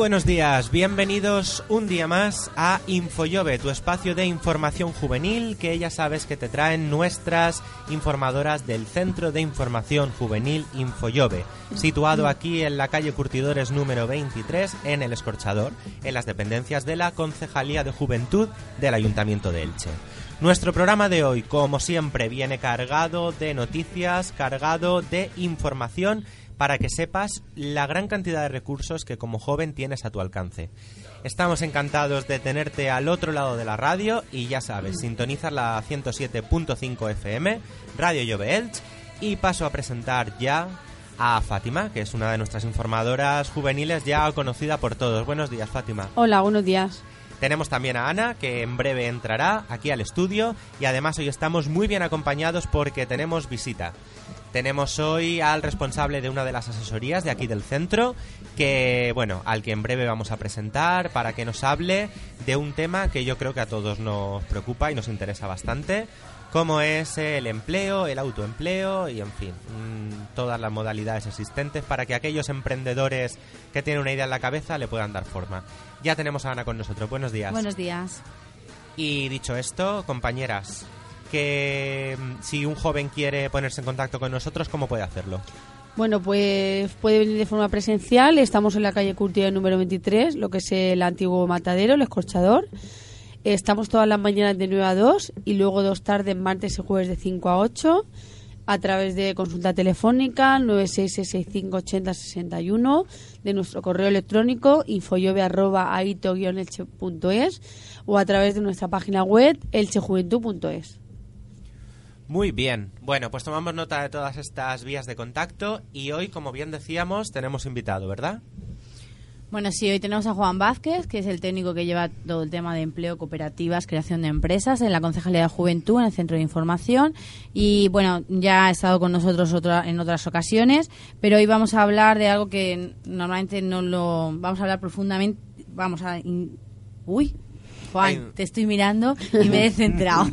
buenos días, bienvenidos un día más a Infoyobe, tu espacio de información juvenil que ya sabes que te traen nuestras informadoras del Centro de Información Juvenil Infoyobe, situado aquí en la calle Curtidores número 23 en El Escorchador, en las dependencias de la Concejalía de Juventud del Ayuntamiento de Elche. Nuestro programa de hoy, como siempre, viene cargado de noticias, cargado de información para que sepas la gran cantidad de recursos que como joven tienes a tu alcance. Estamos encantados de tenerte al otro lado de la radio y ya sabes, sintonizas la 107.5 FM, Radio Llove Elche, y paso a presentar ya a Fátima, que es una de nuestras informadoras juveniles ya conocida por todos. Buenos días, Fátima. Hola, buenos días. Tenemos también a Ana, que en breve entrará aquí al estudio y además hoy estamos muy bien acompañados porque tenemos visita. Tenemos hoy al responsable de una de las asesorías de aquí del centro, que bueno, al que en breve vamos a presentar para que nos hable de un tema que yo creo que a todos nos preocupa y nos interesa bastante, como es el empleo, el autoempleo y en fin, mm, todas las modalidades existentes para que aquellos emprendedores que tienen una idea en la cabeza le puedan dar forma. Ya tenemos a Ana con nosotros. Buenos días. Buenos días. Y dicho esto, compañeras, que mm, si un joven quiere ponerse en contacto con nosotros, ¿cómo puede hacerlo? Bueno, pues puede venir de forma presencial. Estamos en la calle Curtida número 23, lo que es el antiguo matadero, el escorchador. Estamos todas las mañanas de 9 a 2 y luego dos tardes, martes y jueves de 5 a 8 a través de consulta telefónica 966658061 de nuestro correo electrónico infoyobe.aito-elche.es o a través de nuestra página web elchejuventud.es. Muy bien. Bueno, pues tomamos nota de todas estas vías de contacto y hoy, como bien decíamos, tenemos invitado, ¿verdad? Bueno, sí, hoy tenemos a Juan Vázquez, que es el técnico que lleva todo el tema de empleo, cooperativas, creación de empresas en la Concejalía de Juventud, en el Centro de Información. Y bueno, ya ha estado con nosotros otra, en otras ocasiones, pero hoy vamos a hablar de algo que normalmente no lo. Vamos a hablar profundamente. Vamos a. uy, Juan, te estoy mirando y me he centrado.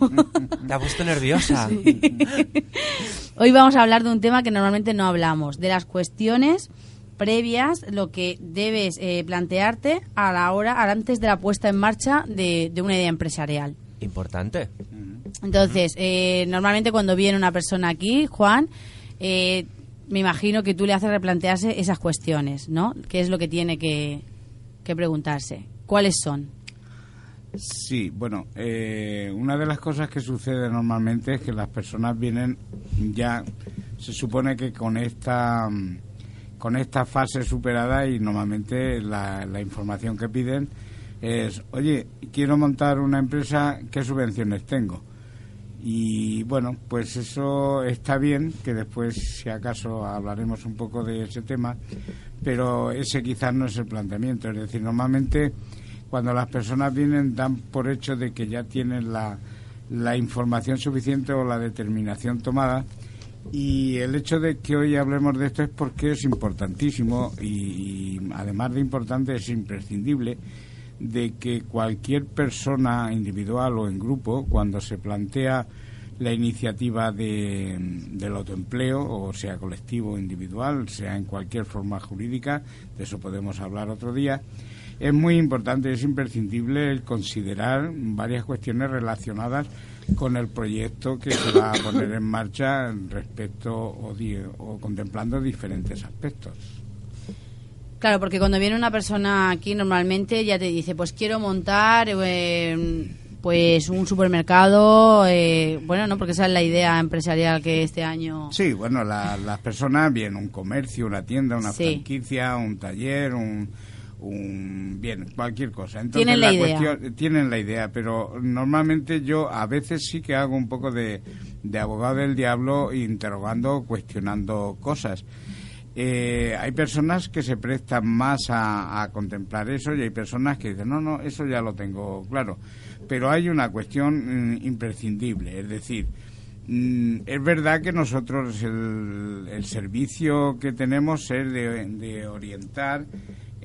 Te ha puesto nerviosa. Hoy vamos a hablar de un tema que normalmente no hablamos, de las cuestiones previas, lo que debes eh, plantearte a la hora, antes de la puesta en marcha de, de una idea empresarial. Importante. Entonces, eh, normalmente cuando viene una persona aquí, Juan, eh, me imagino que tú le haces replantearse esas cuestiones, ¿no? ¿Qué es lo que tiene que, que preguntarse? ¿Cuáles son? Sí, bueno, eh, una de las cosas que sucede normalmente es que las personas vienen ya, se supone que con esta, mm, con esta fase superada y normalmente la, la información que piden es, oye, quiero montar una empresa, ¿qué subvenciones tengo? Y bueno, pues eso está bien, que después, si acaso, hablaremos un poco de ese tema, pero ese quizás no es el planteamiento. Es decir, normalmente cuando las personas vienen dan por hecho de que ya tienen la, la información suficiente o la determinación tomada. Y el hecho de que hoy hablemos de esto es porque es importantísimo y, además de importante es imprescindible de que cualquier persona individual o en grupo, cuando se plantea la iniciativa de, del autoempleo, o sea colectivo o individual, sea en cualquier forma jurídica, de eso podemos hablar otro día, es muy importante, es imprescindible el considerar varias cuestiones relacionadas con el proyecto que se va a poner en marcha respecto o, di- o contemplando diferentes aspectos. Claro, porque cuando viene una persona aquí normalmente ya te dice, pues quiero montar eh, pues un supermercado, eh, bueno, no, porque esa es la idea empresarial que este año... Sí, bueno, la- las personas, bien, un comercio, una tienda, una Sí. franquicia, un taller, un, un- bien, cualquier cosa. Entonces, Tienen la idea. cuestión- tienen la idea, pero normalmente yo a veces sí que hago un poco de, de abogado del diablo interrogando, cuestionando cosas. Eh, hay personas que se prestan más a, a contemplar eso y hay personas que dicen, no, no, eso ya lo tengo claro. Pero hay una cuestión mm, imprescindible, es decir, mm, es verdad que nosotros el, el servicio que tenemos es de, de orientar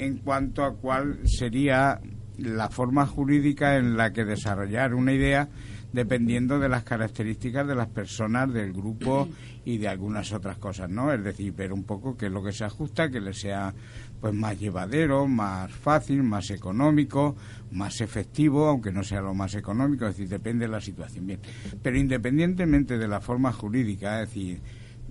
en cuanto a cuál sería la forma jurídica en la que desarrollar una idea dependiendo de las características de las personas del grupo y de algunas otras cosas, ¿no? Es decir, ver un poco qué es lo que se ajusta, que le sea pues más llevadero, más fácil, más económico, más efectivo, aunque no sea lo más económico, es decir, depende de la situación. Bien, pero independientemente de la forma jurídica, es decir,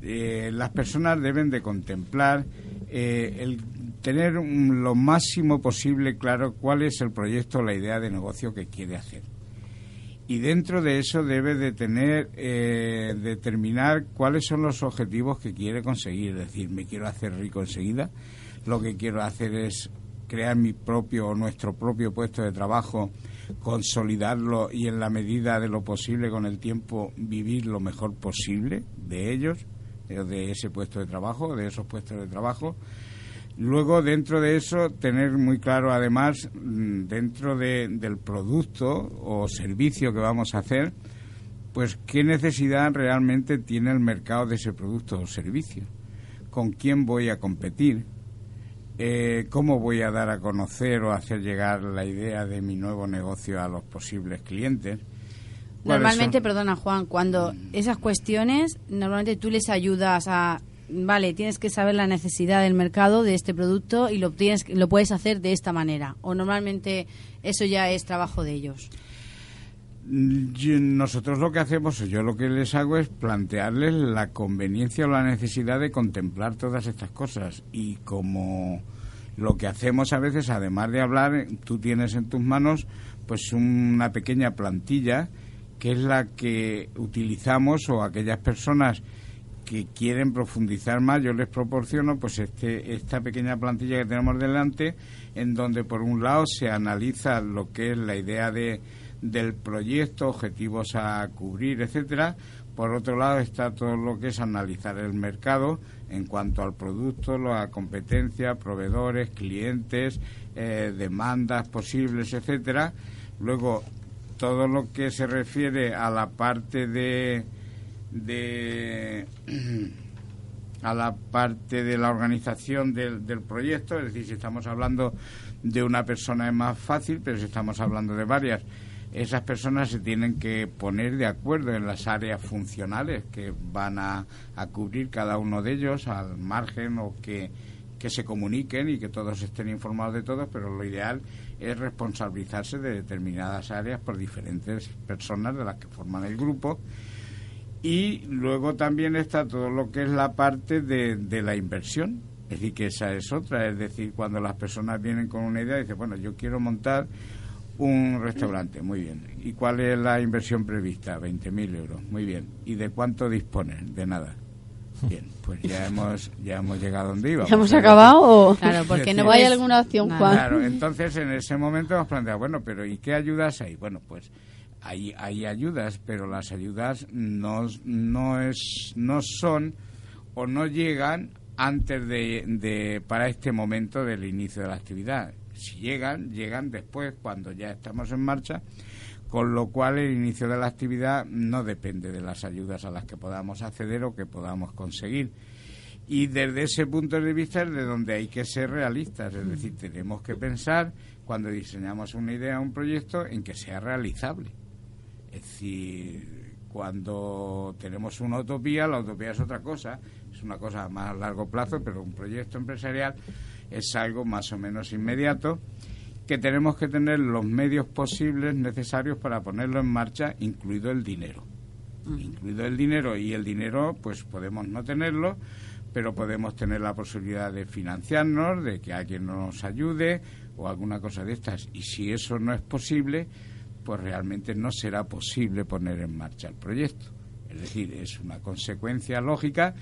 eh, las personas deben de contemplar eh, el tener lo máximo posible claro cuál es el proyecto o la idea de negocio que quiere hacer. Y dentro de eso debe de tener eh, determinar cuáles son los objetivos que quiere conseguir. Es decir me quiero hacer rico enseguida. Lo que quiero hacer es crear mi propio o nuestro propio puesto de trabajo consolidarlo y en la medida de lo posible con el tiempo vivir lo mejor posible de ellos de ese puesto de trabajo de esos puestos de trabajo. Luego, dentro de eso, tener muy claro, además, mm, dentro de- del producto o servicio que vamos a hacer, pues qué necesidad realmente tiene el mercado de ese producto o servicio, con quién voy a competir, eh, cómo voy a dar a conocer o hacer llegar la idea de mi nuevo negocio a los posibles clientes. ¿Cuáles Normalmente, son? perdona Juan, cuando esas cuestiones, normalmente tú les ayudas a, vale, tienes que saber la necesidad del mercado de este producto y lo, tienes, lo puedes hacer de esta manera. O normalmente eso ya es trabajo de ellos. Mm, nosotros lo que hacemos, o yo lo que les hago es plantearles la conveniencia o la necesidad de contemplar todas estas cosas. Y como lo que hacemos a veces, además de hablar, tú tienes en tus manos pues una pequeña plantilla que es la que utilizamos o aquellas personas que quieren profundizar más, yo les proporciono pues este esta pequeña plantilla que tenemos delante, en donde por un lado se analiza lo que es la idea de del proyecto, objetivos a cubrir, etcétera. Por otro lado está todo lo que es analizar el mercado en cuanto al producto, la competencia, proveedores, clientes, eh, demandas posibles, etcétera. Luego todo lo que se refiere a la parte de de a la parte de la organización del, del proyecto, es decir, si estamos hablando de una persona es más fácil, pero si estamos hablando de varias, esas personas se tienen que poner de acuerdo en las áreas funcionales que van a, a cubrir cada uno de ellos al margen o que, que se comuniquen y que todos estén informados de todos, pero lo ideal es responsabilizarse de determinadas áreas por diferentes personas de las que forman el grupo y luego también está todo lo que es la parte de, de la inversión. Es decir, que esa es otra. Es decir, cuando las personas vienen con una idea y dicen, bueno, yo quiero montar un restaurante. Muy bien. ¿Y cuál es la inversión prevista? 20.000 euros. Muy bien. ¿Y de cuánto disponen? De nada. Bien, pues ya hemos, ya hemos llegado donde íbamos. ¿Ya hemos acabado o Claro, porque no ¿O hay alguna opción, Nada. Juan? Claro, entonces en ese momento hemos planteado, bueno, pero ¿y qué ayudas hay? Bueno, pues hay, hay ayudas, pero las ayudas no, no, es, no son o no llegan antes de, de para este momento del inicio de la actividad. Si llegan, llegan después, cuando ya estamos en marcha, con lo cual el inicio de la actividad no depende de las ayudas a las que podamos acceder o que podamos conseguir. Y desde ese punto de vista es de donde hay que ser realistas, es decir, tenemos que pensar cuando diseñamos una idea, un proyecto, en que sea realizable. Es decir, cuando tenemos una utopía, la utopía es otra cosa, es una cosa más a largo plazo, pero un proyecto empresarial es algo más o menos inmediato que tenemos que tener los medios posibles necesarios para ponerlo en marcha, incluido el dinero. Incluido el dinero y el dinero, pues podemos no tenerlo, pero podemos tener la posibilidad de financiarnos, de que alguien nos ayude o alguna cosa de estas. Y si eso no es posible, pues realmente no será posible poner en marcha el proyecto. Es decir, es una consecuencia lógica,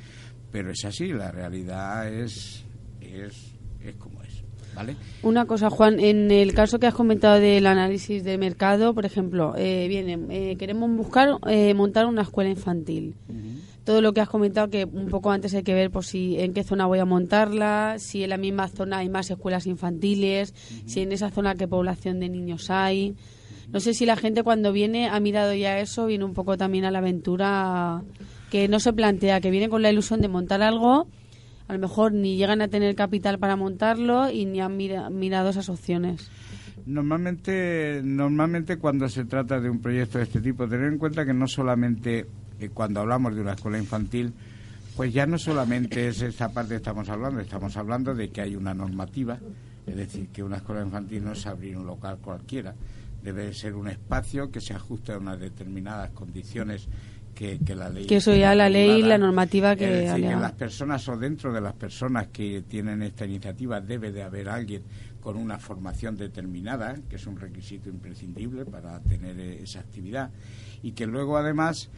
pero es así, la realidad es, es, es como es. ¿Vale? Una cosa, Juan, en el caso que has comentado del análisis de mercado, por ejemplo, eh, viene, eh, queremos buscar eh, montar una escuela infantil. Todo lo que has comentado que un poco antes hay que ver pues, si en qué zona voy a montarla, si en la misma zona hay más escuelas infantiles, si en esa zona qué población de niños hay. No sé si la gente cuando viene ha mirado ya eso, viene un poco también a la aventura que no se plantea, que viene con la ilusión de montar algo, a lo mejor ni llegan a tener capital para montarlo y ni han mira- mirado esas opciones. Normalmente, normalmente cuando se trata de un proyecto de este tipo, tener en cuenta que no solamente eh, cuando hablamos de una escuela infantil, pues ya no solamente es esa parte que estamos hablando, estamos hablando de que hay una normativa, es decir, que una escuela infantil no es abrir un local cualquiera, debe ser un espacio que se ajuste a unas determinadas condiciones que, que la ley. Que eso ya la ley la normativa que Es decir, que las personas o dentro de las personas que tienen esta iniciativa debe de haber alguien con una formación determinada, que es un requisito imprescindible para tener eh, esa actividad, y que luego además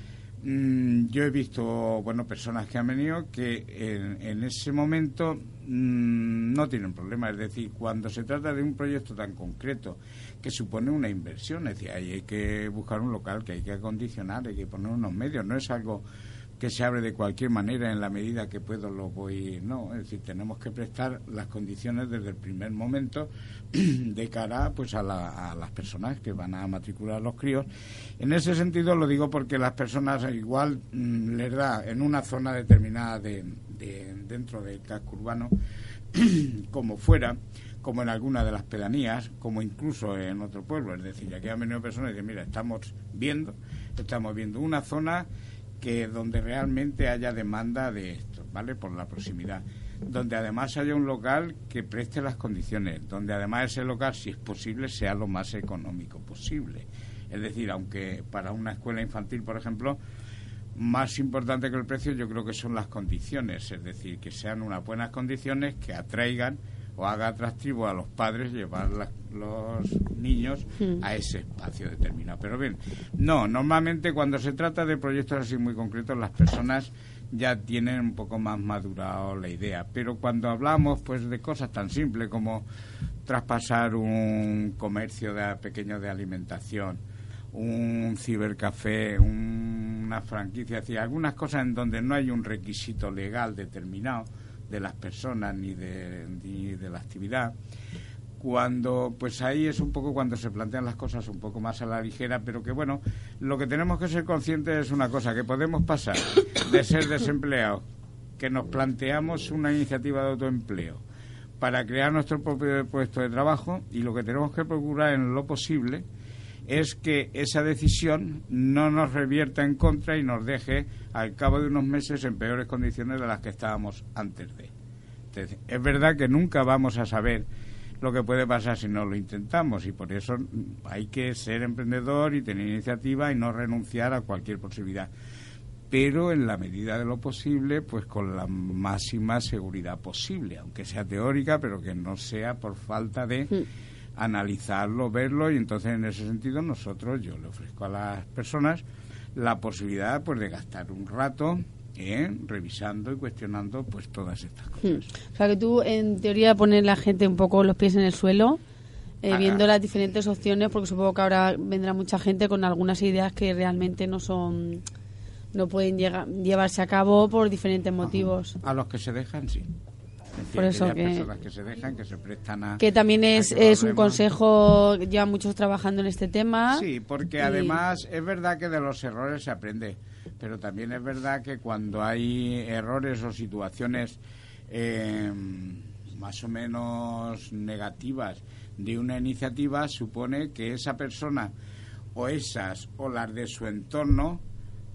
mm, yo he visto bueno personas que han venido que en, en ese momento mm, no tienen problema, es decir, cuando se trata de un proyecto tan concreto que supone una inversión, es decir, ahí hay que buscar un local que hay que acondicionar, hay que poner unos medios, no es algo que se abre de cualquier manera en la medida que puedo lo voy no es decir tenemos que prestar las condiciones desde el primer momento de cara pues a, la- a las personas que van a matricular los críos en ese sentido lo digo porque las personas igual mm, les da en una zona determinada de, de- dentro del casco urbano como fuera como en alguna de las pedanías, como incluso en otro pueblo. Es decir, aquí han venido personas y dicen, mira, estamos viendo, estamos viendo una zona que donde realmente haya demanda de esto, ¿vale? Por la proximidad. Donde además haya un local que preste las condiciones, donde además ese local, si es posible, sea lo más económico posible. Es decir, aunque para una escuela infantil, por ejemplo, más importante que el precio yo creo que son las condiciones, es decir, que sean unas buenas condiciones que atraigan o haga atractivo a los padres llevar la- los niños a ese espacio determinado. Pero bien, no, normalmente cuando se trata de proyectos así muy concretos las personas ya tienen un poco más madurado la idea, pero cuando hablamos pues de cosas tan simples como traspasar un comercio de pequeño de alimentación, un cibercafé, un- una franquicia, es decir, algunas cosas en donde no hay un requisito legal determinado de las personas ni de, ni de la actividad. Cuando, pues ahí es un poco cuando se plantean las cosas un poco más a la ligera, pero que bueno, lo que tenemos que ser conscientes es una cosa, que podemos pasar de ser desempleados, que nos planteamos una iniciativa de autoempleo, para crear nuestro propio puesto de trabajo y lo que tenemos que procurar en lo posible es que esa decisión no nos revierta en contra y nos deje al cabo de unos meses en peores condiciones de las que estábamos antes de. Entonces, es verdad que nunca vamos a saber lo que puede pasar si no lo intentamos y por eso mm, hay que ser emprendedor y tener iniciativa y no renunciar a cualquier posibilidad pero en la medida de lo posible, pues con la máxima seguridad posible, aunque sea teórica, pero que no sea por falta de analizarlo, verlo, y entonces en ese sentido nosotros, yo le ofrezco a las personas la posibilidad pues de gastar un rato en revisando y cuestionando pues todas estas cosas. Hmm. O sea que tú, en teoría, pones la gente un poco los pies en el suelo, eh, viendo las diferentes opciones, porque supongo que ahora vendrá mucha gente con algunas ideas que realmente no son, no pueden llega- llevarse a cabo por diferentes motivos. A los que se dejan, sí. Es por eso que- personas que se dejan, que se prestan a... Que también es, que es un consejo, ya muchos trabajando en este tema. Sí, porque Y- además es verdad que de los errores se aprende, pero también es verdad que cuando hay errores o situaciones eh, más o menos negativas de una iniciativa, supone que esa persona o esas o las de su entorno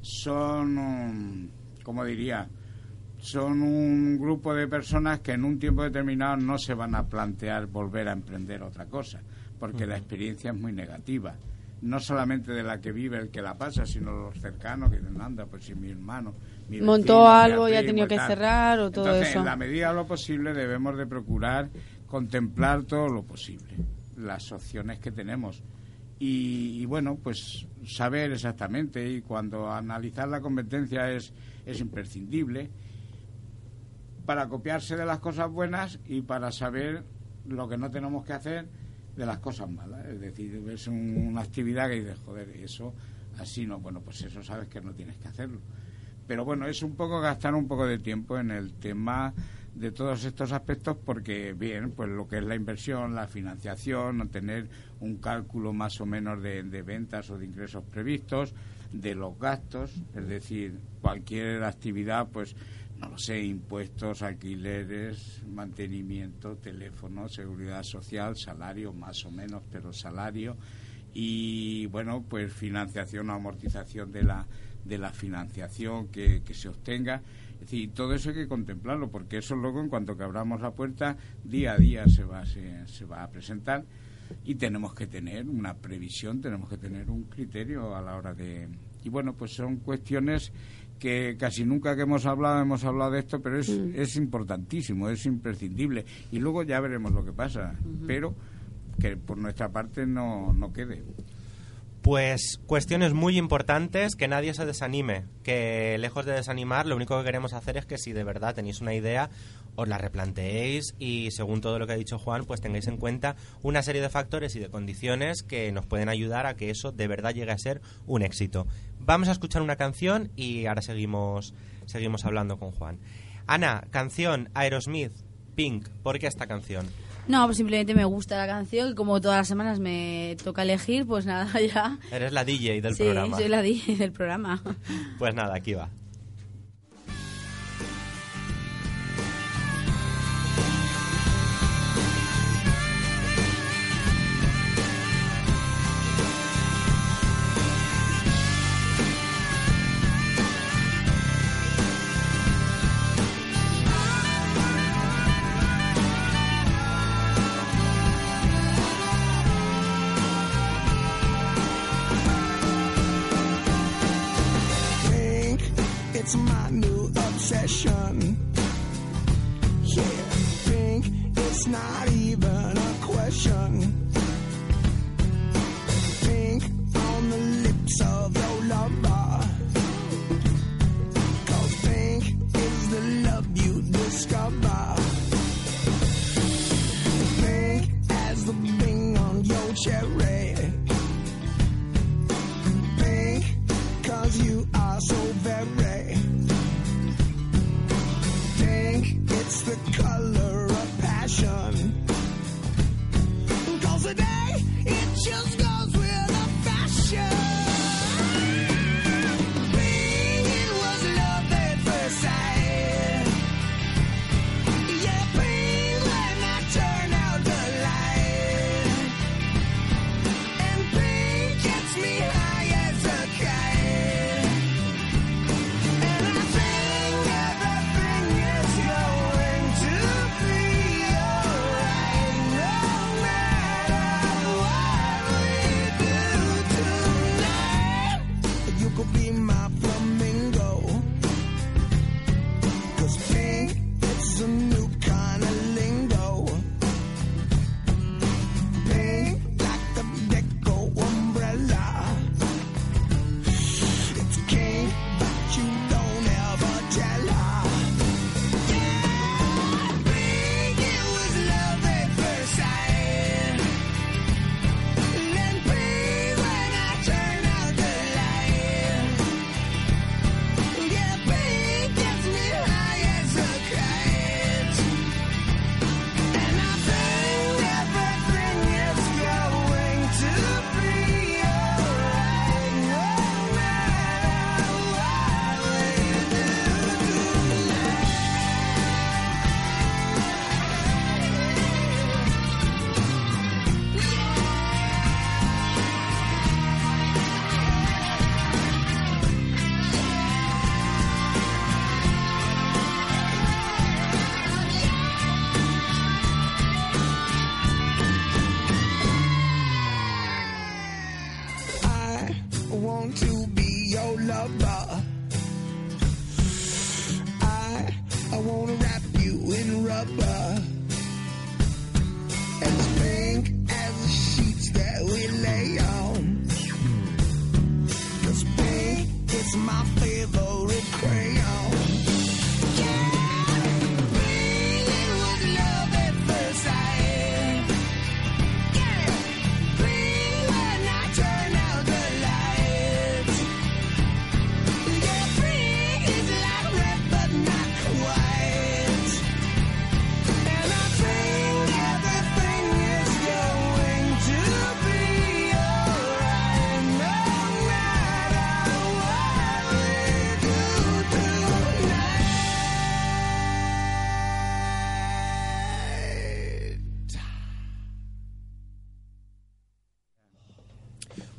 son, como diría, son un grupo de personas que en un tiempo determinado no se van a plantear volver a emprender otra cosa, porque la experiencia es muy negativa. No solamente de la que vive el que la pasa, sino los cercanos que dicen, anda, pues si mi hermano... mi Montó vecino, mi algo y ha tenido que tal". cerrar o todo Entonces, eso. en la medida de lo posible debemos de procurar contemplar todo lo posible, las opciones que tenemos. Y, y, bueno, pues saber exactamente y cuando analizar la competencia es, es imprescindible para copiarse de las cosas buenas y para saber lo que no tenemos que hacer de las cosas malas. Es decir, es un- una actividad que dices, joder, eso así no, bueno, pues eso sabes que no tienes que hacerlo. Pero bueno, es un poco gastar un poco de tiempo en el tema de todos estos aspectos porque, bien, pues lo que es la inversión, la financiación, tener un cálculo más o menos de, de ventas o de ingresos previstos, de los gastos, es decir, cualquier actividad, pues, no lo sé, impuestos, alquileres, mantenimiento, teléfono, seguridad social, salario, más o menos, pero salario, y bueno, pues financiación o amortización de la, de la financiación que, que se obtenga. Es decir, todo eso hay que contemplarlo, porque eso luego, en cuanto que abramos la puerta, día a día se va, se, se va a presentar y tenemos que tener una previsión, tenemos que tener un criterio a la hora de... Y bueno, pues son cuestiones que casi nunca que hemos hablado hemos hablado de esto, pero es, es importantísimo, es imprescindible. Y luego ya veremos lo que pasa, pero que por nuestra parte no, no quede. Pues cuestiones muy importantes, que nadie se desanime, que lejos de desanimar, lo único que queremos hacer es que si de verdad tenéis una idea, os la replanteéis y según todo lo que ha dicho Juan, pues tengáis en cuenta una serie de factores y de condiciones que nos pueden ayudar a que eso de verdad llegue a ser un éxito. Vamos a escuchar una canción y ahora seguimos, seguimos hablando con Juan. Ana, canción Aerosmith, Pink, ¿por qué esta canción? No, pues simplemente me gusta la canción y como todas las semanas me toca elegir, pues nada, ya. Eres la DJ del sí, programa. soy la DJ del programa. Pues nada, aquí va.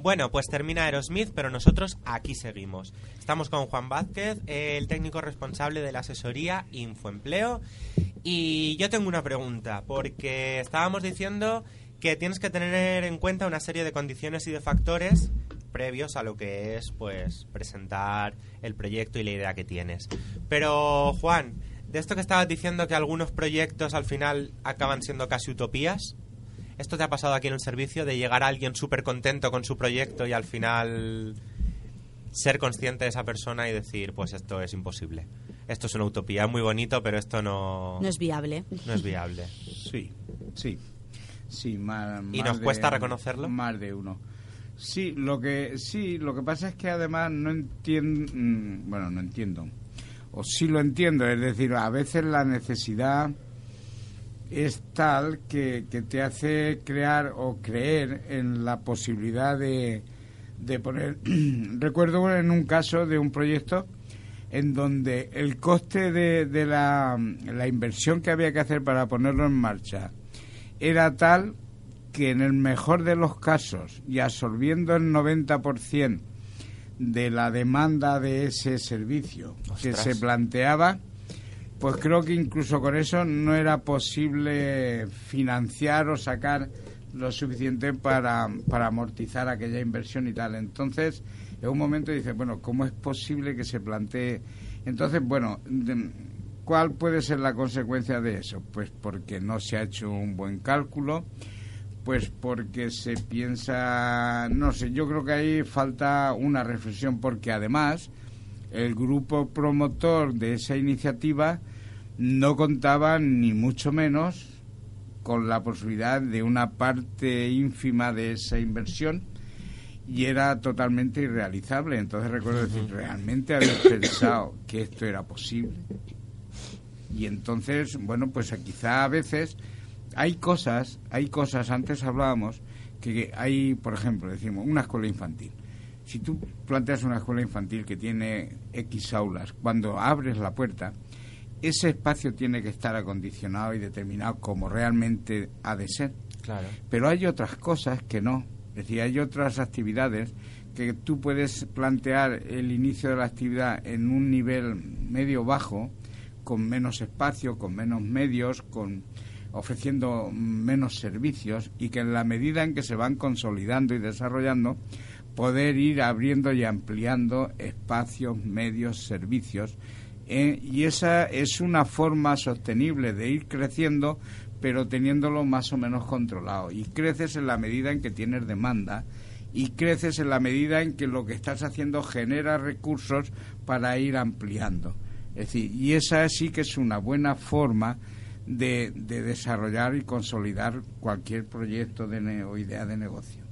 Bueno, pues termina Aerosmith, pero nosotros aquí seguimos. Estamos con Juan Vázquez, el técnico responsable de la asesoría Infoempleo. Y yo tengo una pregunta, porque estábamos diciendo que tienes que tener en cuenta una serie de condiciones y de factores previos a lo que es pues presentar el proyecto y la idea que tienes. Pero Juan, de esto que estabas diciendo que algunos proyectos al final acaban siendo casi utopías, ¿esto te ha pasado aquí en el servicio de llegar a alguien súper contento con su proyecto y al final ser consciente de esa persona y decir, pues esto es imposible? Esto es una utopía, es muy bonito, pero esto no, No es viable. no es viable. Sí, sí. Sí, más, ¿Y más nos de- cuesta reconocerlo? Más de uno. Sí, lo que sí, lo que pasa es que además no entiendo, bueno, no entiendo. O sí lo entiendo, es decir, a veces la necesidad es tal que, que te hace crear o creer en la posibilidad de, de poner... Recuerdo en un caso de un proyecto en donde el coste de, de la, la inversión que había que hacer para ponerlo en marcha era tal que en el mejor de los casos y absorbiendo el 90% de la demanda de ese servicio que se planteaba, pues creo que incluso con eso no era posible financiar o sacar lo suficiente para, para amortizar aquella inversión y tal. Entonces, en un momento dice, bueno, ¿cómo es posible que se plantee? Entonces, bueno, de- ¿cuál puede ser la consecuencia de eso? Pues porque no se ha hecho un buen cálculo, pues porque se piensa, no sé, yo creo que ahí falta una reflexión, porque además el grupo promotor de esa iniciativa no contaba ni mucho menos con la posibilidad de una parte ínfima de esa inversión y era totalmente irrealizable. Entonces recuerdo decir, ¿realmente habéis pensado que esto era posible? Y entonces, bueno, pues quizá a veces hay cosas, hay cosas, antes hablábamos, que hay, por ejemplo, decimos, una escuela infantil. Si tú planteas una escuela infantil que tiene X aulas, cuando abres la puerta, ese espacio tiene que estar acondicionado y determinado como realmente ha de ser. Claro. Pero hay otras cosas que no. Es decir, hay otras actividades que tú puedes plantear el inicio de la actividad en un nivel medio bajo, con menos espacio, con menos medios, con ofreciendo menos servicios y que en la medida en que se van consolidando y desarrollando poder ir abriendo y ampliando espacios, medios, servicios eh, y esa es una forma sostenible de ir creciendo pero teniéndolo más o menos controlado y creces en la medida en que tienes demanda y creces en la medida en que lo que estás haciendo genera recursos para ir ampliando. Es decir, y esa sí que es una buena forma de, de desarrollar y consolidar cualquier proyecto de o idea de negocio.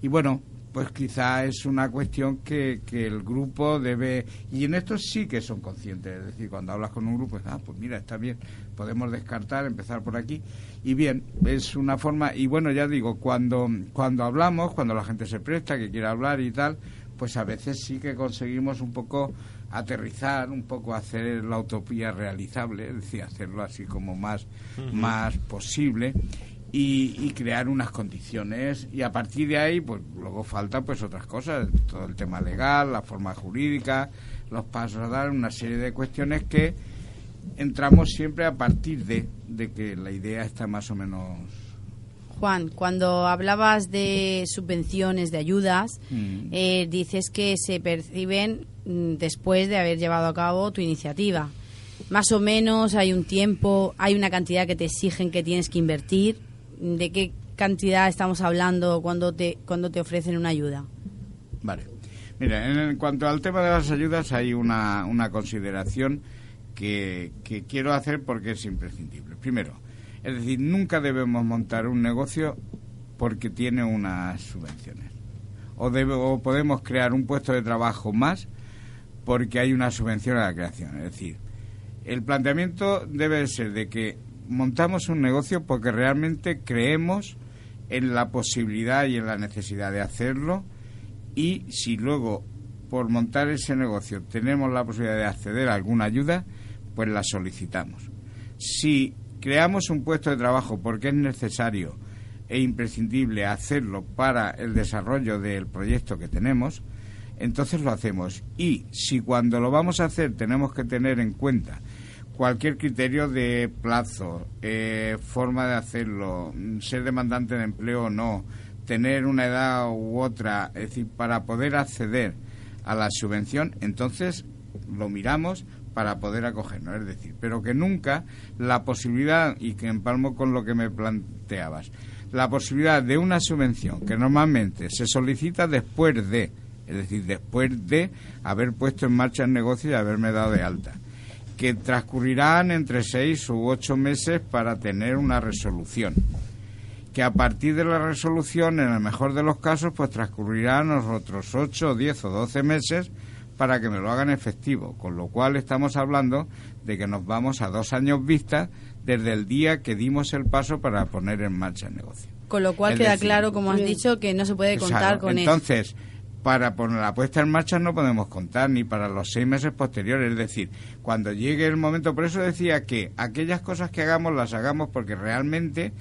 Y bueno, pues quizá es una cuestión que, que el grupo debe, y en esto sí que son conscientes, es decir, cuando hablas con un grupo, ah, pues mira, está bien, podemos descartar, empezar por aquí, y bien, es una forma, y bueno, ya digo, cuando, cuando hablamos, cuando la gente se presta, que quiere hablar y tal, pues a veces sí que conseguimos un poco aterrizar, un poco hacer la utopía realizable, es decir, hacerlo así como más, más posible y, y crear unas condiciones y a partir de ahí pues luego falta pues otras cosas todo el tema legal la forma jurídica los pasos a dar una serie de cuestiones que entramos siempre a partir de, de que la idea está más o menos Juan, cuando hablabas de subvenciones, de ayudas, Mm. eh, dices que se perciben mm, después de haber llevado a cabo tu iniciativa. Más o menos hay un tiempo, hay una cantidad que te exigen que tienes que invertir. ¿De qué cantidad estamos hablando cuando te, cuando te ofrecen una ayuda? Vale. Mira, en, cuanto al tema de las ayudas hay una, una consideración que, que quiero hacer porque es imprescindible. Primero, es decir, nunca debemos montar un negocio porque tiene unas subvenciones. O, debe- o podemos crear un puesto de trabajo más porque hay una subvención a la creación. Es decir, el planteamiento debe ser de que montamos un negocio porque realmente creemos en la posibilidad y en la necesidad de hacerlo y si luego por montar ese negocio tenemos la posibilidad de acceder a alguna ayuda, pues la solicitamos. Si creamos un puesto de trabajo porque es necesario e imprescindible hacerlo para el desarrollo del proyecto que tenemos, entonces lo hacemos. Y si cuando lo vamos a hacer tenemos que tener en cuenta cualquier criterio de plazo, eh, forma de hacerlo, mm, ser demandante de empleo o no, tener una edad u otra, es decir, para poder acceder a la subvención, entonces lo miramos para poder acogernos, es decir, pero que nunca la posibilidad, y que empalmo con lo que me planteabas, la posibilidad de una subvención que normalmente se solicita después de, es decir, después de haber puesto en marcha el negocio y haberme dado de alta, que transcurrirán entre seis u ocho meses para tener una resolución que a partir de la resolución, en el mejor de los casos, pues transcurrirán los otros 8, 10 o 12 meses para que me lo hagan efectivo, con lo cual estamos hablando de que nos vamos a dos años vista desde el día que dimos el paso para poner en marcha el negocio. Con lo cual Es queda decir, claro, como has dicho, que no se puede contar Claro, con eso. Entonces, para poner la puesta en marcha no podemos contar ni para los seis meses posteriores. Es decir, cuando llegue el momento, por eso decía que aquellas cosas que hagamos las hagamos porque realmente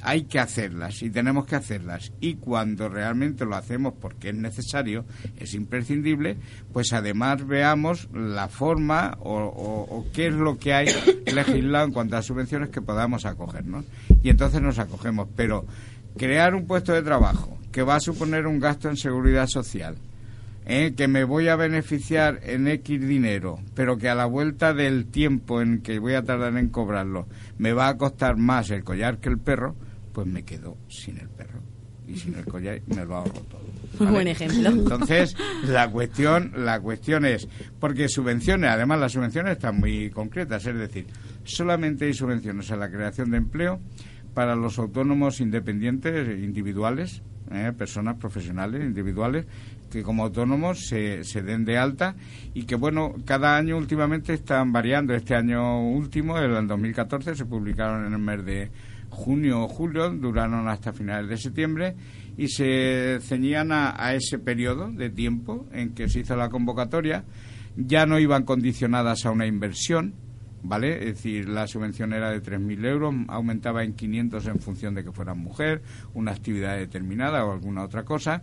hay que hacerlas y tenemos que hacerlas. Y cuando realmente lo hacemos porque es necesario, es imprescindible, pues además veamos la forma o, o- o qué es lo que hay legislado en cuanto a subvenciones que podamos acogernos. Y entonces nos acogemos. Pero crear un puesto de trabajo que va a suponer un gasto en seguridad social, ¿eh? que me voy a beneficiar en X dinero, pero que a la vuelta del tiempo en que voy a tardar en cobrarlo me va a costar más el collar que el perro, pues me quedo sin el perro. Y sin el collar me lo ahorro todo. Buen ejemplo. Entonces, la cuestión, la cuestión es, porque subvenciones, además las subvenciones están muy concretas, es decir, solamente hay subvenciones a la creación de empleo para los autónomos independientes individuales, eh, personas profesionales individuales que como autónomos se, se den de alta y que bueno cada año últimamente están variando. Este año último el 2014 se publicaron en el mes de junio o julio duraron hasta finales de septiembre y se ceñían a, a ese periodo de tiempo en que se hizo la convocatoria. Ya no iban condicionadas a una inversión ¿vale? Es decir, la subvención era de 3.000 euros, aumentaba en 500 en función de que fueran mujer, una actividad determinada o alguna otra cosa,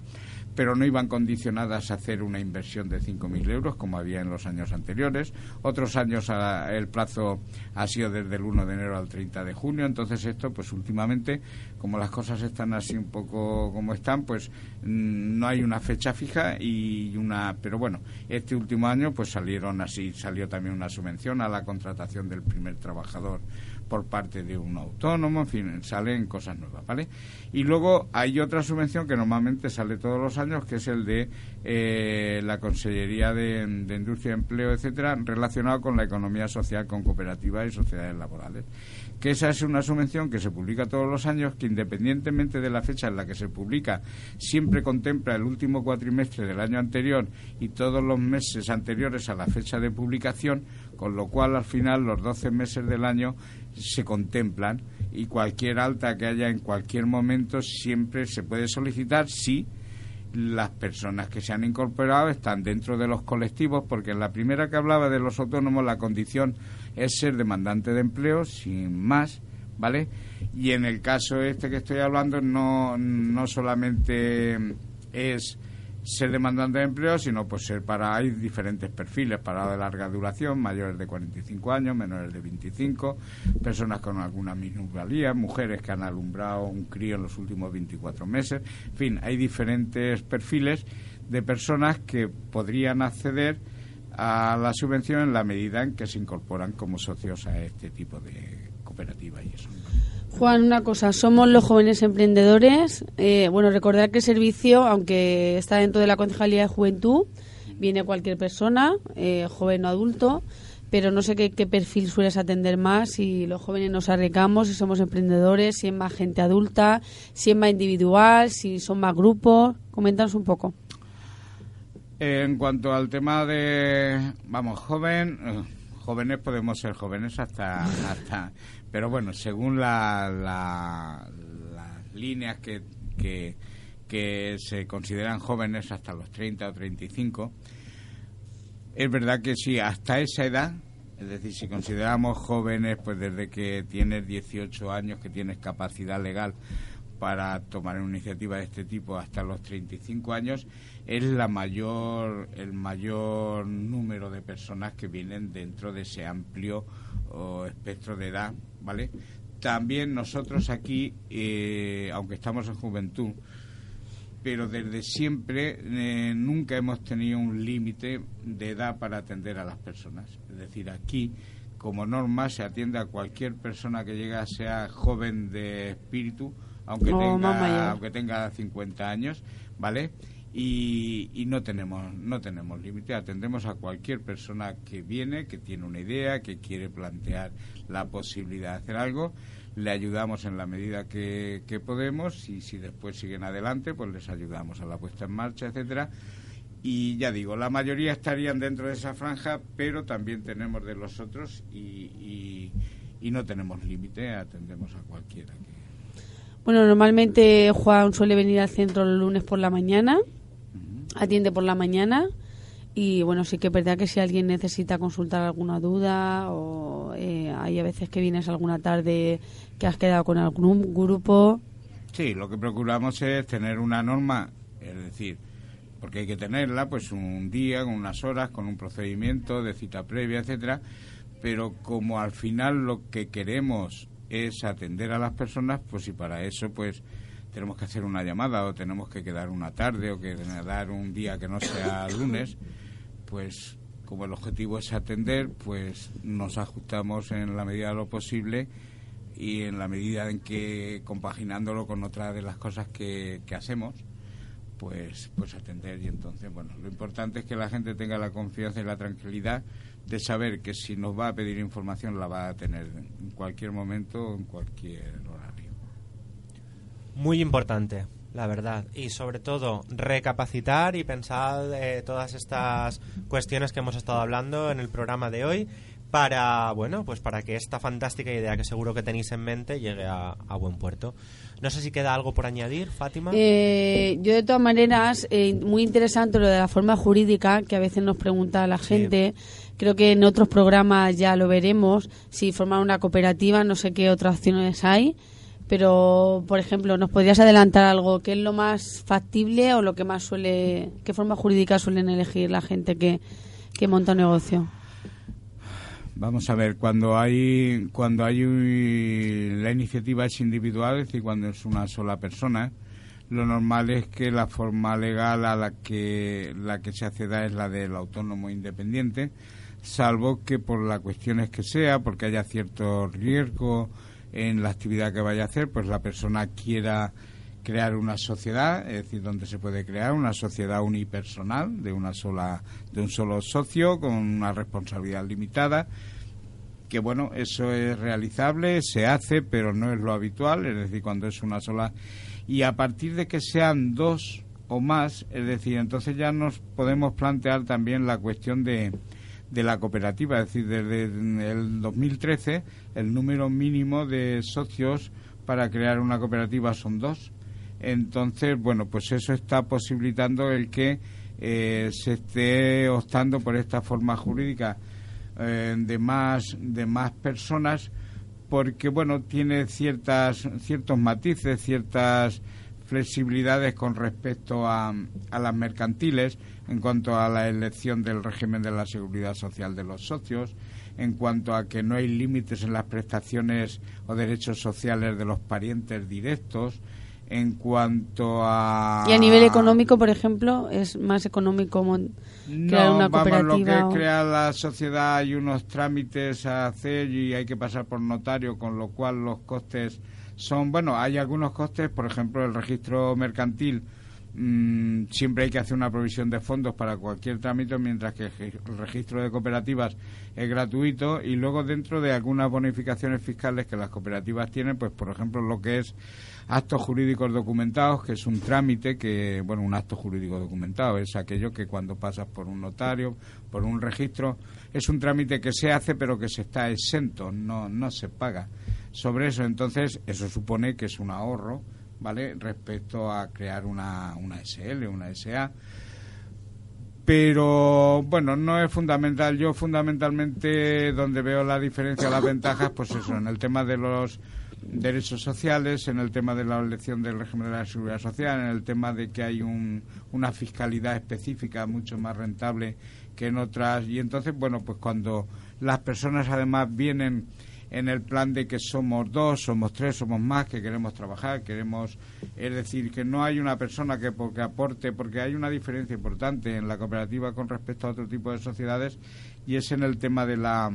pero no iban condicionadas a hacer una inversión de 5.000 euros como había en los años anteriores. Otros años ah, el plazo ha sido desde el 1 de enero al 30 de junio, entonces esto, pues últimamente, como las cosas están así un poco como están, pues mm, no hay una fecha fija y una... Pero bueno, este último año pues salieron así, salió también una subvención a la contratación del primer trabajador por parte de un autónomo, en fin, salen cosas nuevas, ¿vale? Y luego hay otra subvención que normalmente sale todos los años, que es el de eh, la Consellería de, de Industria, Empleo, etcétera, relacionado con la economía social, con cooperativas y sociedades laborales. Que esa es una subvención que se publica todos los años, que independientemente de la fecha en la que se publica, siempre contempla el último cuatrimestre del año anterior y todos los meses anteriores a la fecha de publicación, con lo cual al final los 12 meses del año se contemplan y cualquier alta que haya en cualquier momento siempre se puede solicitar si las personas que se han incorporado están dentro de los colectivos, porque en la primera que hablaba de los autónomos la condición es ser demandante de empleo, sin más, ¿vale? Y en el caso este que estoy hablando no, no solamente es ser demandante de empleo, sino pues ser para hay diferentes perfiles, para de larga duración, mayores de 45 años, menores de 25, personas con alguna minusvalía, mujeres que han alumbrado un crío en los últimos 24 meses, en fin, hay diferentes perfiles de personas que podrían acceder a la subvención en la medida en que se incorporan como socios a este tipo de cooperativa y eso. Juan, una cosa, somos los jóvenes emprendedores. Eh, bueno, recordar que el servicio, aunque está dentro de la Concejalía de Juventud, viene cualquier persona, eh, joven o adulto, pero no sé qué, qué perfil sueles atender más, si los jóvenes nos arriesgamos, si somos emprendedores, si es más gente adulta, si es más individual, si son más grupos. Coméntanos un poco. En cuanto al tema de, vamos, joven, eh, jóvenes podemos ser jóvenes hasta, hasta pero bueno, según la, la- las líneas que, que, que se consideran jóvenes hasta los 30 o 35, es verdad que sí, hasta esa edad, es decir, si consideramos jóvenes, pues desde que tienes 18 años, que tienes capacidad legal para tomar una iniciativa de este tipo hasta los 35 años es la mayor el mayor número de personas que vienen dentro de ese amplio oh, espectro de edad, ¿vale? También nosotros aquí, eh, aunque estamos en juventud, pero desde siempre eh, nunca hemos tenido un límite de edad para atender a las personas. Es decir, aquí, como norma, se atiende a cualquier persona que llega, sea joven de espíritu, aunque, tenga, aunque tenga 50 años, ¿vale? Y, y no tenemos no tenemos límite, atendemos a cualquier persona que viene, que tiene una idea, que quiere plantear la posibilidad de hacer algo, le ayudamos en la medida que, que podemos y si después siguen adelante, pues les ayudamos a la puesta en marcha, etcétera. Y ya digo, la mayoría estarían dentro de esa franja, pero también tenemos de los otros y, y, y no tenemos límite, atendemos a cualquiera. que- Bueno, normalmente Juan suele venir al centro los lunes por la mañana, atiende por la mañana y bueno, sí que es verdad que si alguien necesita consultar alguna duda o eh, hay a veces que vienes alguna tarde que has quedado con algún grupo. Sí, lo que procuramos es tener una norma, es decir, porque hay que tenerla, pues un día, con unas horas, con un procedimiento de cita previa, etcétera, pero como al final lo que queremos es atender a las personas, pues y para eso pues tenemos que hacer una llamada o tenemos que quedar una tarde o que dar un día que no sea lunes, pues como el objetivo es atender, pues nos ajustamos en la medida de lo posible y en la medida en que compaginándolo con otra de las cosas que, que hacemos, pues, pues atender y entonces, bueno, lo importante es que la gente tenga la confianza y la tranquilidad de saber que si nos va a pedir información la va a tener en cualquier momento, en cualquier horario. Muy importante, la verdad. Y sobre todo, recapacitar y pensar eh, todas estas cuestiones que hemos estado hablando en el programa de hoy para, bueno, pues para que esta fantástica idea que seguro que tenéis en mente llegue a, a buen puerto. No sé si queda algo por añadir, Fátima. Eh, yo de todas maneras, eh, muy interesante lo de la forma jurídica que a veces nos pregunta la gente. Creo que en otros programas ya lo veremos. Si formar una cooperativa, no sé qué otras opciones hay. Pero, por ejemplo, ¿nos podrías adelantar algo? ¿Qué es lo más factible o lo que más suele... ¿Qué forma jurídica suelen elegir la gente que, que monta un negocio? Vamos a ver, cuando hay cuando hay la iniciativa es individual, es decir, cuando es una sola persona, lo normal es que la forma legal a la que la que se acceda es la del autónomo independiente, salvo que por las cuestiones que sea, porque haya cierto riesgo en la actividad que vaya a hacer, pues la persona quiera crear una sociedad, es decir, donde se puede crear una sociedad unipersonal de una sola de un solo socio con una responsabilidad limitada que bueno, eso es realizable, se hace, pero no es lo habitual, es decir, cuando es una sola y a partir de que sean dos o más, es decir, entonces ya nos podemos plantear también la cuestión de de la cooperativa, es decir, desde el 2013 el número mínimo de socios para crear una cooperativa son dos. Entonces, bueno, pues eso está posibilitando el que eh, se esté optando por esta forma jurídica eh, de más de más personas porque bueno tiene ciertas ciertos matices ciertas flexibilidades con respecto a, a las mercantiles en cuanto a la elección del régimen de la seguridad social de los socios en cuanto a que no hay límites en las prestaciones o derechos sociales de los parientes directos en cuanto a Y a nivel económico, por ejemplo, es más económico crear no, una vamos, lo que cooperativa. o- crea la sociedad hay unos trámites a hacer y hay que pasar por notario, con lo cual los costes son, bueno, hay algunos costes, por ejemplo, el registro mercantil, mm, siempre hay que hacer una provisión de fondos para cualquier trámite, mientras que el registro de cooperativas es gratuito y luego dentro de algunas bonificaciones fiscales que las cooperativas tienen, pues por ejemplo lo que es actos jurídicos documentados, que es un trámite que, bueno, un acto jurídico documentado es aquello que cuando pasas por un notario, por un registro, es un trámite que se hace pero que se está exento, no, no se paga. Sobre eso, entonces, eso supone que es un ahorro, ¿vale? Respecto a crear una, una SL, una SA. Pero bueno, no es fundamental. Yo fundamentalmente donde veo la diferencia, las ventajas, pues eso, en el tema de los derechos sociales, en el tema de la elección del régimen de la seguridad social, en el tema de que hay un- una fiscalidad específica mucho más rentable que en otras. Y entonces, bueno, pues cuando las personas además vienen en el plan de que somos dos, somos tres, somos más, que queremos trabajar, queremos, es decir, que no hay una persona que porque aporte, porque hay una diferencia importante en la cooperativa con respecto a otro tipo de sociedades y es en el tema de la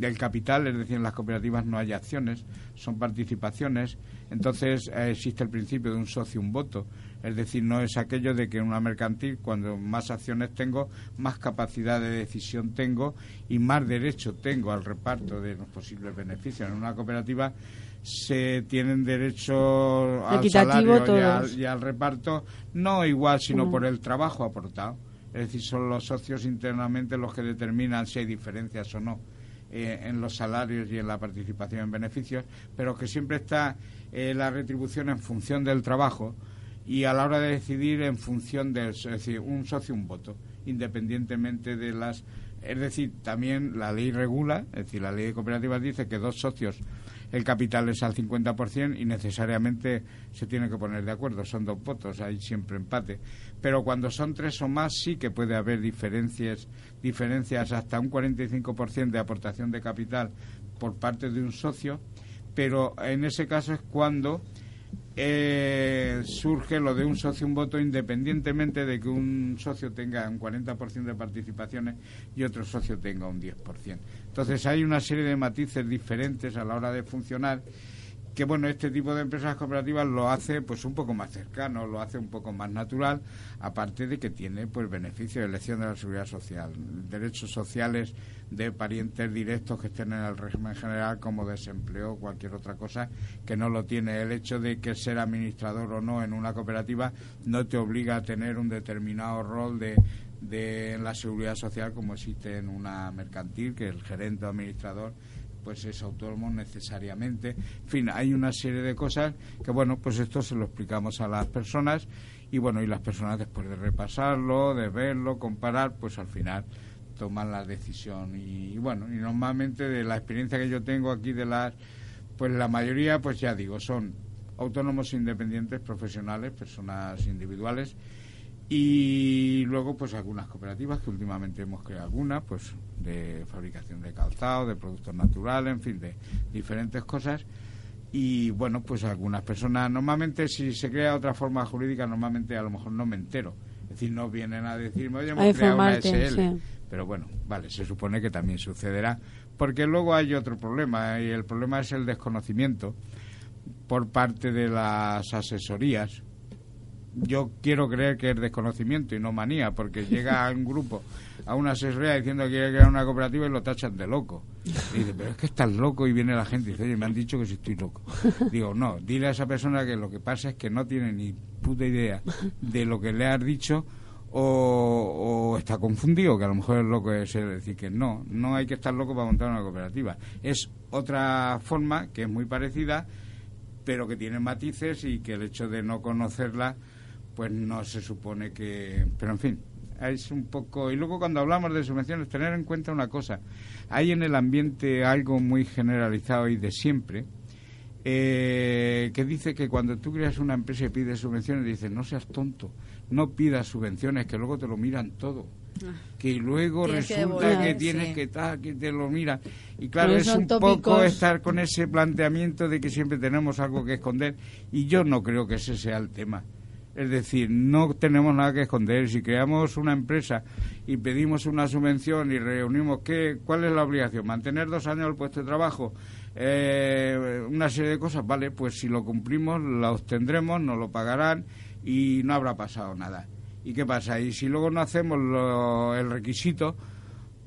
del capital, es decir, en las cooperativas no hay acciones, son participaciones, entonces eh, existe el principio de un socio, un voto, es decir, no es aquello de que en una mercantil, cuando más acciones tengo, más capacidad de decisión tengo y más derecho tengo al reparto de los posibles beneficios. En una cooperativa se tienen derecho al Equitativo salario y al, y al reparto, no igual, sino por el trabajo aportado. Es decir, son los socios internamente los que determinan si hay diferencias o no eh, en los salarios y en la participación en beneficios, pero que siempre está eh, la retribución en función del trabajo y a la hora de decidir en función del, es decir, un socio, un voto, independientemente de las... Es decir, también la ley regula, es decir, la ley de cooperativas dice que dos socios el capital es al 50% y necesariamente se tiene que poner de acuerdo. Son dos votos, hay siempre empate. Pero cuando son tres o más sí que puede haber diferencias, diferencias hasta un 45% de aportación de capital por parte de un socio, pero en ese caso es cuando eh, surge lo de un socio un voto independientemente de que un socio tenga un 40% de participaciones y otro socio tenga un 10%. Entonces hay una serie de matices diferentes a la hora de funcionar que bueno, este tipo de empresas cooperativas lo hace pues un poco más cercano, lo hace un poco más natural, aparte de que tiene pues beneficio de elección de la seguridad social, derechos sociales de parientes directos que estén en el régimen general como desempleo o cualquier otra cosa que no lo tiene. El hecho de que ser administrador o no en una cooperativa no te obliga a tener un determinado rol de, de la seguridad social como existe en una mercantil, que el gerente o administrador pues es autónomo necesariamente. En fin, hay una serie de cosas que, bueno, pues esto se lo explicamos a las personas y, bueno, y las personas después de repasarlo, de verlo, comparar, pues al final toman la decisión. Y, bueno, y normalmente de la experiencia que yo tengo aquí de las, pues la mayoría, pues ya digo, son autónomos independientes, profesionales, personas individuales y luego pues algunas cooperativas que últimamente hemos creado algunas pues de fabricación de calzado de productos naturales en fin de diferentes cosas. Y bueno pues algunas personas normalmente si se crea otra forma jurídica normalmente a lo mejor no me entero. Es decir no vienen a decirme oye hemos creado una SL sí. pero bueno vale se supone que también sucederá. Porque luego hay otro problema y el problema es el desconocimiento por parte de las asesorías yo quiero creer que es desconocimiento y no manía, porque llega a un grupo, a una asesoría diciendo que quiere crear una cooperativa y lo tachan de loco. Y dice, pero es que estás loco y viene la gente y dice, oye, me han dicho que si estoy loco. Digo, no, dile a esa persona que lo que pasa es que no tiene ni puta idea de lo que le has dicho o, o está confundido, que a lo mejor el loco es decir, que no, no hay que estar loco para montar una cooperativa. Es otra forma que es muy parecida, pero que tiene matices y que el hecho de no conocerla pues no se supone que... Pero en fin, es un poco... Y luego cuando hablamos de subvenciones, tener en cuenta una cosa. Hay en el ambiente algo muy generalizado y de siempre, eh, que dice que cuando tú creas una empresa y pides subvenciones, dices, no seas tonto, no pidas subvenciones, que luego te lo miran todo. Que luego que resulta devolver, que tienes sí. que tal, que te lo miran. Y claro, es un poco estar con ese planteamiento de que siempre tenemos algo que esconder y yo no creo que ese sea el tema. Es decir, no tenemos nada que esconder. Si creamos una empresa y pedimos una subvención y reunimos, ¿qué, ¿cuál es la obligación? ¿Mantener dos años el puesto de trabajo? Eh, una serie de cosas, vale, pues si lo cumplimos, la obtendremos, nos lo pagarán y no habrá pasado nada. ¿Y qué pasa? Y si luego no hacemos lo- el requisito,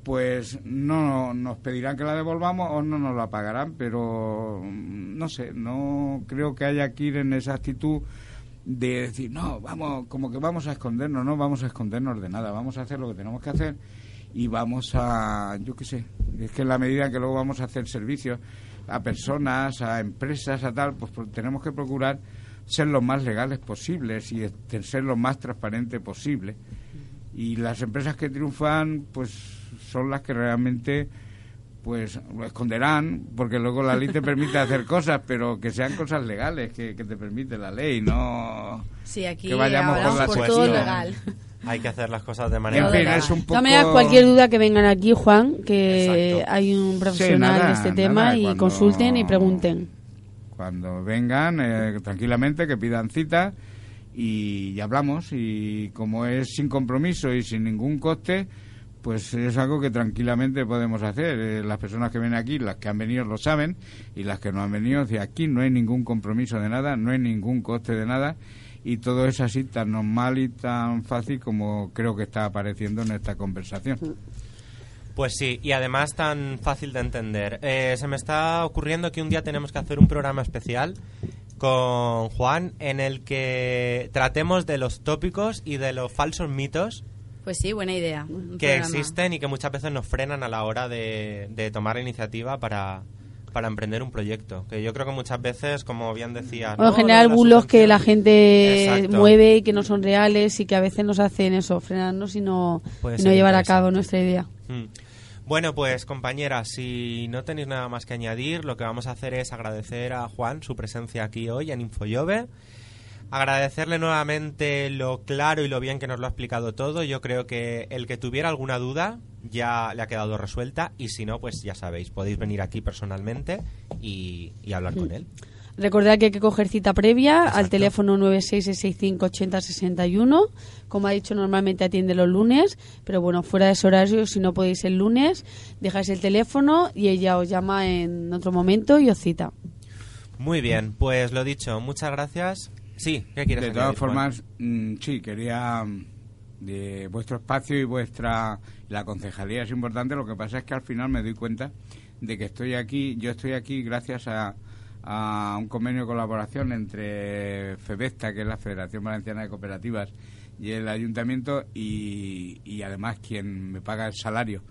pues no nos pedirán que la devolvamos o no nos la pagarán, pero mm, no sé, no creo que haya que ir en esa actitud de decir, no, vamos, como que vamos a escondernos, no vamos a escondernos de nada, vamos a hacer lo que tenemos que hacer y vamos a, yo qué sé, es que en la medida que luego vamos a hacer servicios a personas, a empresas, a tal, pues, pues tenemos que procurar ser lo más legales posibles y este, ser lo más transparente posible. Y las empresas que triunfan, pues son las que realmente pues lo esconderán, porque luego la ley te permite hacer cosas, pero que sean cosas legales, que, que te permite la ley, no... Sí, aquí Que vayamos por la por todo legal. Hay que hacer las cosas de manera legal. poco... cualquier duda que vengan aquí, Juan, que Exacto. hay un profesional nada, de este tema nada, y cuando- consulten y pregunten. Cuando vengan, eh, tranquilamente, que pidan cita y, hablamos. Y como es sin compromiso y sin ningún coste, pues es algo que tranquilamente podemos hacer. Eh, las personas que vienen aquí, las que han venido lo saben, y las que no han venido, de aquí no hay ningún compromiso de nada, no hay ningún coste de nada. Y todo es así tan normal y tan fácil como creo que está apareciendo en esta conversación. Pues sí, y además tan fácil de entender. Eh, se me está ocurriendo que un día tenemos que hacer un programa especial con Juan en el que tratemos de los tópicos y de los falsos mitos Pues sí, buena idea. Que programa. existen y que muchas veces nos frenan a la hora de, de tomar la iniciativa para, para emprender un proyecto. Que yo creo que muchas veces, como bien decía... O en general, bulos que la gente Exacto. mueve y que no son reales y que a veces nos hacen eso, frenarnos y no, y no llevar a cabo nuestra idea. Mm. Bueno, pues compañeras, si no tenéis nada más que añadir, lo que vamos a hacer es agradecer a Juan su presencia aquí hoy en Infollove. Agradecerle nuevamente lo claro y lo bien que nos lo ha explicado todo. Yo creo que el que tuviera alguna duda ya le ha quedado resuelta y si no, pues ya sabéis, podéis venir aquí personalmente y, y hablar con él. Recordad que hay que coger cita previa al teléfono 966658061. Como ha dicho, normalmente atiende los lunes, pero bueno, fuera de ese horario, si no podéis el lunes, dejáis el teléfono y ella os llama en otro momento y os cita. Muy bien, pues lo dicho, muchas gracias. Sí, ¿qué quieres De añadir, todas formas, mm, sí, quería mm, de vuestro espacio y vuestra la concejalía es importante. Lo que pasa es que al final me doy cuenta de que estoy aquí, yo estoy aquí gracias a, a un convenio de colaboración entre FEBESTA, que es la Federación Valenciana de Cooperativas, y el ayuntamiento y, y además quien me paga el salario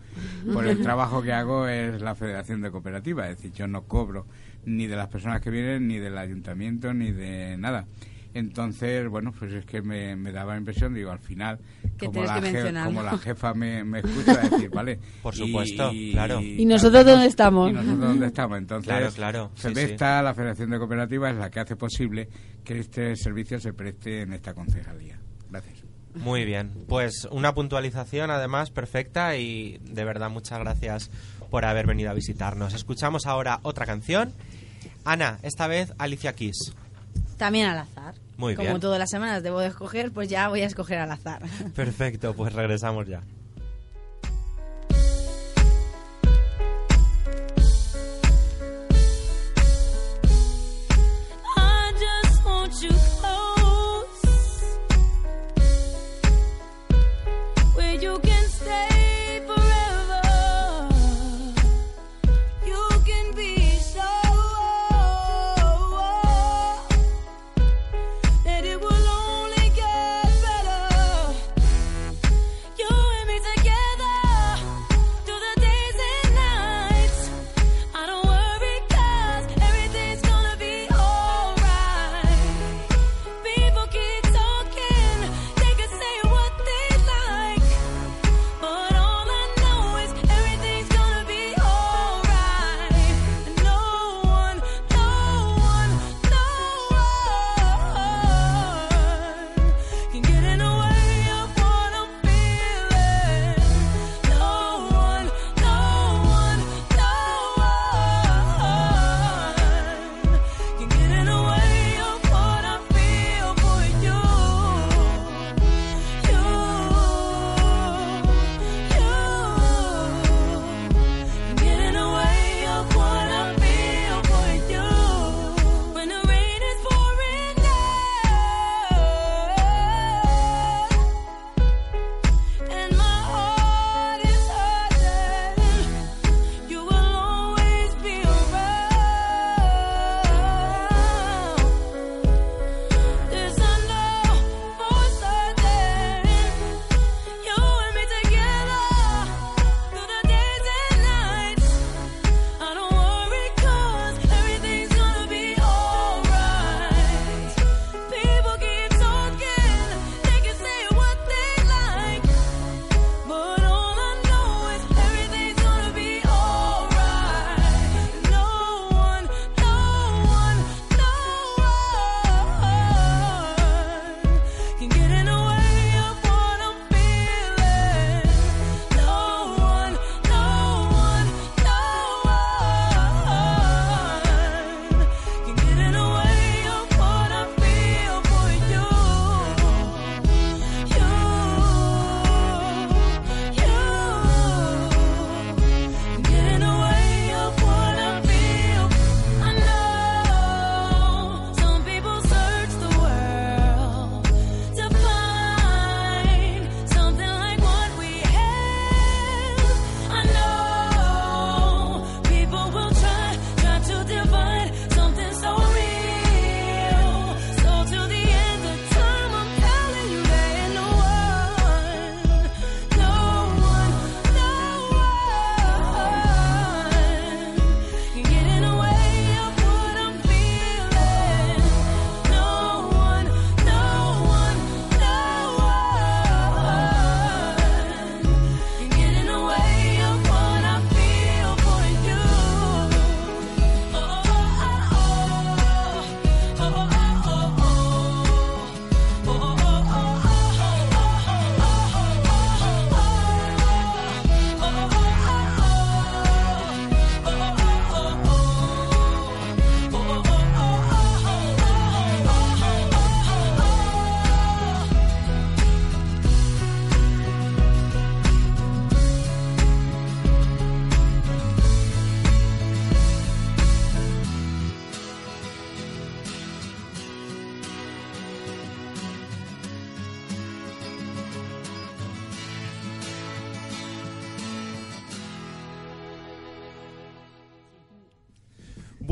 por el trabajo que hago es la Federación de Cooperativas, es decir, yo no cobro ni de las personas que vienen, ni del ayuntamiento, ni de nada. Entonces, bueno, pues es que me, me daba la impresión, digo, al final, como la, que je- como la jefa me, me escucha, decir, vale. Por supuesto, claro. ¿Y nosotros dónde estamos? Y nosotros dónde estamos. Entonces, Claro, claro, sí, FEBESTA, la Federación de Cooperativas, es la que hace posible que este servicio se preste en esta concejalía. Gracias. Muy bien, pues una puntualización además perfecta y de verdad muchas gracias por haber venido a visitarnos. Escuchamos ahora otra canción. Ana, esta vez Alicia Keys. También al azar. Muy Como bien. todas las semanas debo de escoger, pues ya voy a escoger al azar. Perfecto, pues regresamos ya.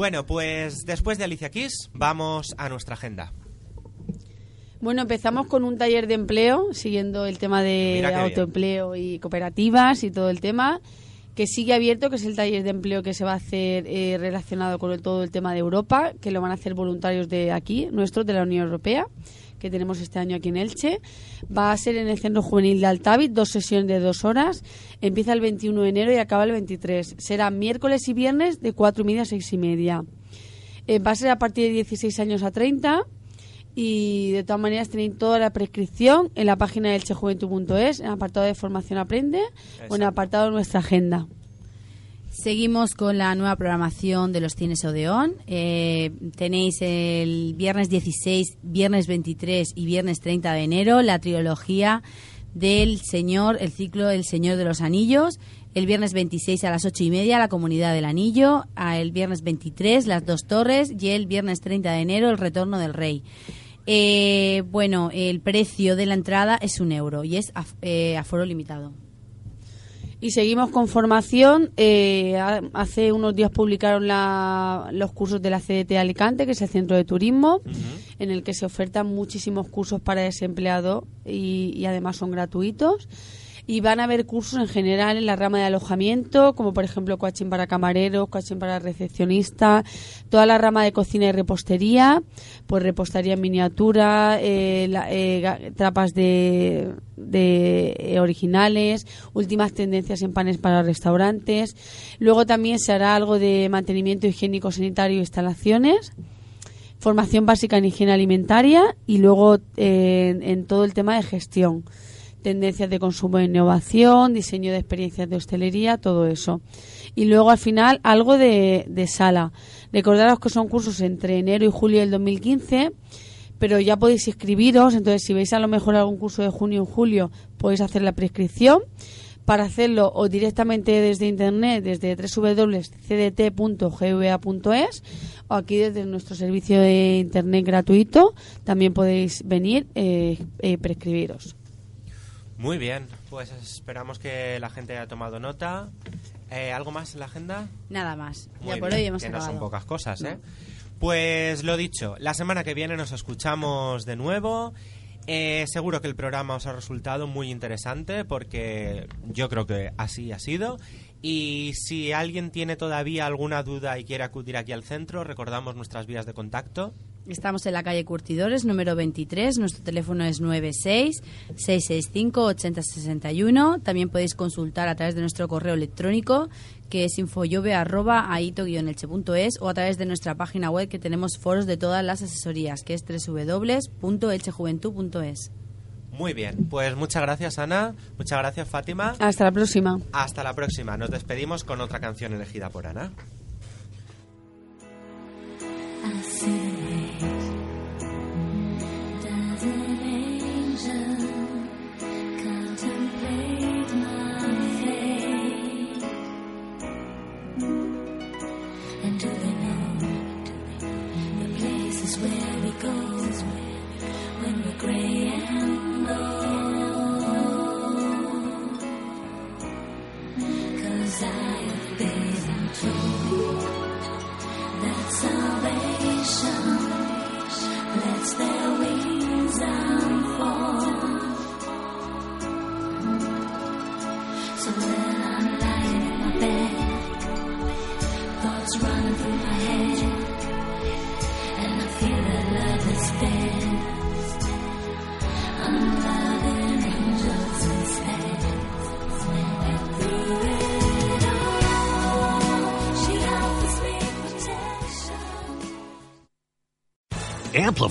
Bueno, pues después de Alicia Kiss, vamos a nuestra agenda. Bueno, empezamos con un taller de empleo, siguiendo el tema de bien. autoempleo y cooperativas y todo el tema, que sigue abierto, que es el taller de empleo que se va a hacer eh, relacionado con el- todo el tema de Europa, que lo van a hacer voluntarios de aquí, nuestros, de la Unión Europea, que tenemos este año aquí en Elche. Va a ser en el Centro Juvenil de Altavit, dos sesiones de dos horas. Empieza el 21 de enero y acaba el 23. Será miércoles y viernes de cuatro y media a seis y media. Eh, va a ser a partir de 16 años a 30 y de todas maneras tenéis toda la prescripción en la página del chejuventud.es, en el apartado de formación aprende o en el apartado de nuestra agenda. Seguimos con la nueva programación de los cines Odeón. Eh, tenéis el viernes 16, viernes 23 y viernes 30 de enero la trilogía del Señor, el ciclo El Señor de los Anillos. El viernes 26 a las 8 y media la Comunidad del Anillo. El viernes 23 las Dos Torres y el viernes 30 de enero el Retorno del Rey. Eh, bueno, el precio de la entrada es un euro y es af- eh, aforo limitado. Y seguimos con formación. Eh, ha- hace unos días publicaron la- los cursos de la CDT Alicante, que es el Centro de Turismo, en el que se ofertan muchísimos cursos para desempleados y, y además son gratuitos. Y van a haber cursos en general en la rama de alojamiento, como por ejemplo coaching para camareros, coaching para recepcionistas, toda la rama de cocina y repostería, pues repostería en miniatura, eh, la- eh, trapas de, de eh, originales, últimas tendencias en panes para restaurantes. Luego también se hará algo de mantenimiento higiénico sanitario e instalaciones formación básica en higiene alimentaria y luego eh, en todo el tema de gestión, tendencias de consumo e innovación, diseño de experiencias de hostelería, todo eso. Y luego al final algo de, de sala. Recordaros que son cursos entre enero y julio del 2015, pero ya podéis inscribiros, entonces si veis a lo mejor algún curso de junio o julio, podéis hacer la prescripción. Para hacerlo o directamente desde internet, desde www.cdt.gva.es o aquí desde nuestro servicio de internet gratuito, también podéis venir eh, eh, prescribiros. Muy bien, pues esperamos que la gente haya tomado nota. Eh, ¿Algo más en la agenda? Nada más. Muy ya por bien, hoy hemos que no son pocas cosas, ¿eh? Pues lo dicho, la semana que viene nos escuchamos de nuevo. Eh, seguro que el programa os ha resultado muy interesante porque yo creo que así ha sido. Y si alguien tiene todavía alguna duda y quiere acudir aquí al centro, recordamos nuestras vías de contacto. Estamos en la calle Curtidores, número 23. Nuestro teléfono es 96-665-8061. También podéis consultar a través de nuestro correo electrónico, que es infoyobe.aito-elche.es o a través de nuestra página web, que tenemos foros de todas las asesorías, que es www.elchejuventud.es. Muy bien, pues muchas gracias Ana, muchas gracias Fátima. Hasta la próxima. Hasta la próxima. Nos despedimos con otra canción elegida por Ana. I